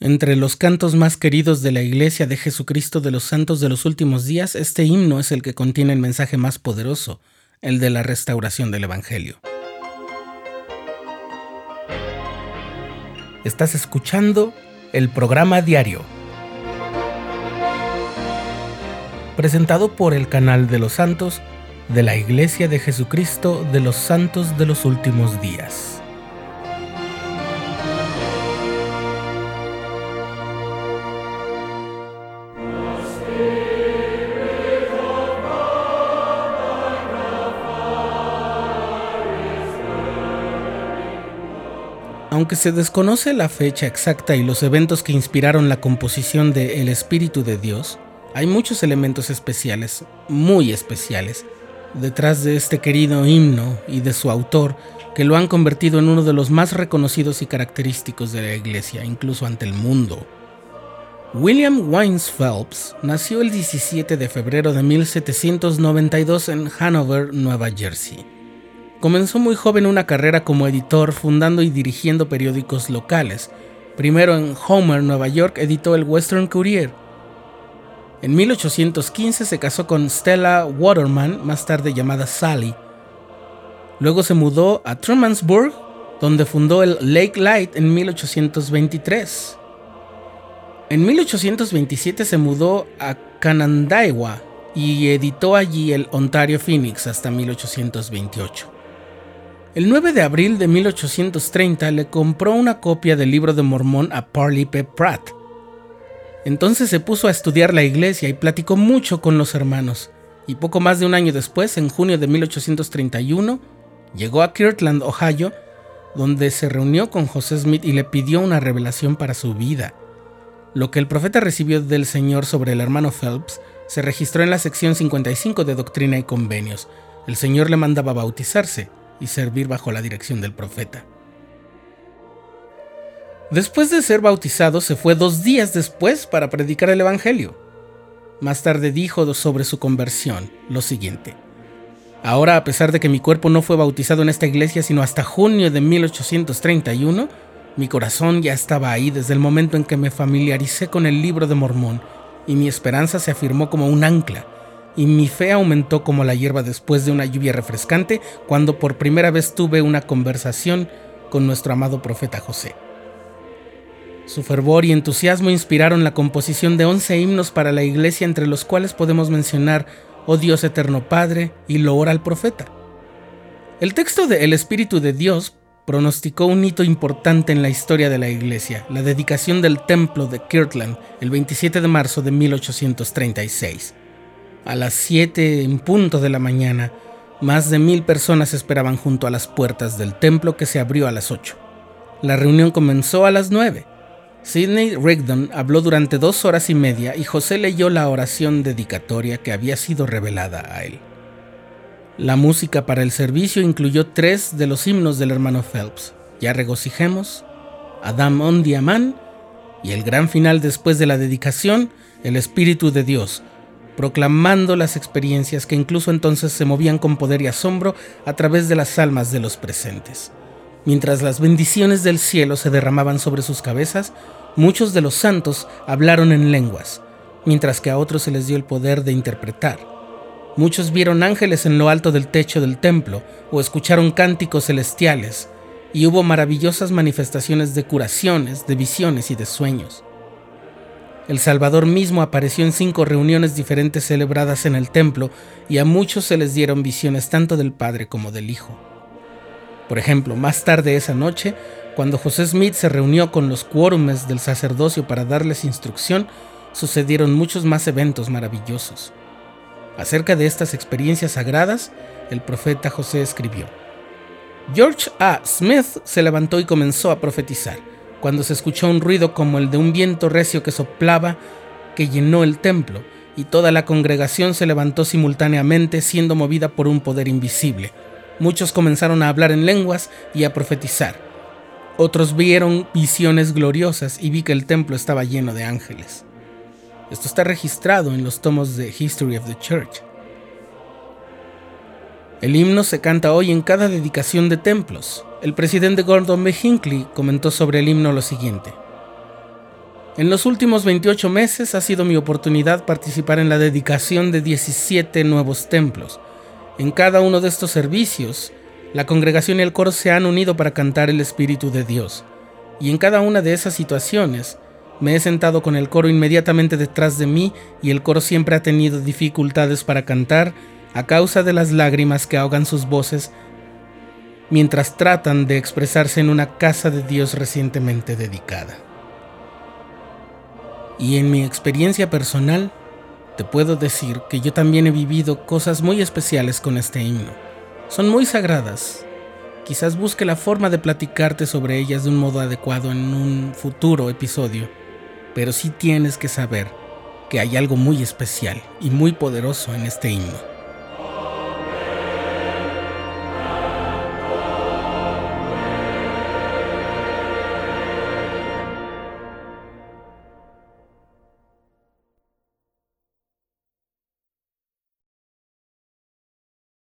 Entre los cantos más queridos de la Iglesia de Jesucristo de los Santos de los Últimos Días, este himno es el que contiene el mensaje más poderoso, el de la restauración del Evangelio. Estás escuchando el programa diario, presentado por el canal de los santos de la Iglesia de Jesucristo de los Santos de los Últimos Días. Aunque se desconoce la fecha exacta y los eventos que inspiraron la composición de El Espíritu de Dios, hay muchos elementos especiales, muy especiales, detrás de este querido himno y de su autor, que lo han convertido en uno de los más reconocidos y característicos de la Iglesia, incluso ante el mundo. William Wines Phelps nació el 17 de febrero de 1792 en Hanover, Nueva Jersey. Comenzó muy joven una carrera como editor, fundando y dirigiendo periódicos locales. Primero en Homer, Nueva York, editó el Western Courier. En 1815 se casó con Stella Waterman, más tarde llamada Sally. Luego se mudó a Trumansburg, donde fundó el Lake Light en 1823. En 1827 se mudó a Canandaigua y editó allí el Ontario Phoenix hasta 1828. El 9 de abril de 1830 le compró una copia del libro de Mormón a Parley P. Pratt. Entonces se puso a estudiar la iglesia y platicó mucho con los hermanos, y poco más de un año después, en junio de 1831, llegó a Kirtland, Ohio, donde se reunió con José Smith y le pidió una revelación para su vida. Lo que el profeta recibió del Señor sobre el hermano Phelps se registró en la sección 55 de Doctrina y Convenios. El Señor le mandaba bautizarse y servir bajo la dirección del profeta. Después de ser bautizado, se fue dos días después para predicar el Evangelio. Más tarde dijo sobre su conversión lo siguiente. Ahora, a pesar de que mi cuerpo no fue bautizado en esta iglesia sino hasta junio de 1831, mi corazón ya estaba ahí desde el momento en que me familiaricé con el libro de Mormón y mi esperanza se afirmó como un ancla y mi fe aumentó como la hierba después de una lluvia refrescante cuando por primera vez tuve una conversación con nuestro amado profeta José. Su fervor y entusiasmo inspiraron la composición de 11 himnos para la iglesia entre los cuales podemos mencionar Oh Dios eterno Padre y Loor al profeta. El texto de El Espíritu de Dios pronosticó un hito importante en la historia de la iglesia, la dedicación del templo de Kirtland el 27 de marzo de 1836. A las 7 en punto de la mañana, más de mil personas esperaban junto a las puertas del templo que se abrió a las 8. La reunión comenzó a las 9. Sidney Rigdon habló durante dos horas y media y José leyó la oración dedicatoria que había sido revelada a él. La música para el servicio incluyó tres de los himnos del hermano Phelps, Ya regocijemos, Adam on Diamán y el gran final después de la dedicación, el Espíritu de Dios, proclamando las experiencias que incluso entonces se movían con poder y asombro a través de las almas de los presentes. Mientras las bendiciones del cielo se derramaban sobre sus cabezas, muchos de los santos hablaron en lenguas, mientras que a otros se les dio el poder de interpretar. Muchos vieron ángeles en lo alto del techo del templo o escucharon cánticos celestiales, y hubo maravillosas manifestaciones de curaciones, de visiones y de sueños. El Salvador mismo apareció en cinco reuniones diferentes celebradas en el templo y a muchos se les dieron visiones tanto del Padre como del Hijo. Por ejemplo, más tarde esa noche, cuando José Smith se reunió con los quórumes del sacerdocio para darles instrucción, sucedieron muchos más eventos maravillosos. Acerca de estas experiencias sagradas, el profeta José escribió, George A. Smith se levantó y comenzó a profetizar cuando se escuchó un ruido como el de un viento recio que soplaba, que llenó el templo, y toda la congregación se levantó simultáneamente siendo movida por un poder invisible. Muchos comenzaron a hablar en lenguas y a profetizar. Otros vieron visiones gloriosas y vi que el templo estaba lleno de ángeles. Esto está registrado en los tomos de History of the Church. El himno se canta hoy en cada dedicación de templos. El presidente Gordon B. Hinckley comentó sobre el himno lo siguiente. En los últimos 28 meses ha sido mi oportunidad participar en la dedicación de 17 nuevos templos. En cada uno de estos servicios, la congregación y el coro se han unido para cantar el Espíritu de Dios. Y en cada una de esas situaciones, me he sentado con el coro inmediatamente detrás de mí y el coro siempre ha tenido dificultades para cantar a causa de las lágrimas que ahogan sus voces mientras tratan de expresarse en una casa de Dios recientemente dedicada. Y en mi experiencia personal, te puedo decir que yo también he vivido cosas muy especiales con este himno. Son muy sagradas. Quizás busque la forma de platicarte sobre ellas de un modo adecuado en un futuro episodio, pero sí tienes que saber que hay algo muy especial y muy poderoso en este himno.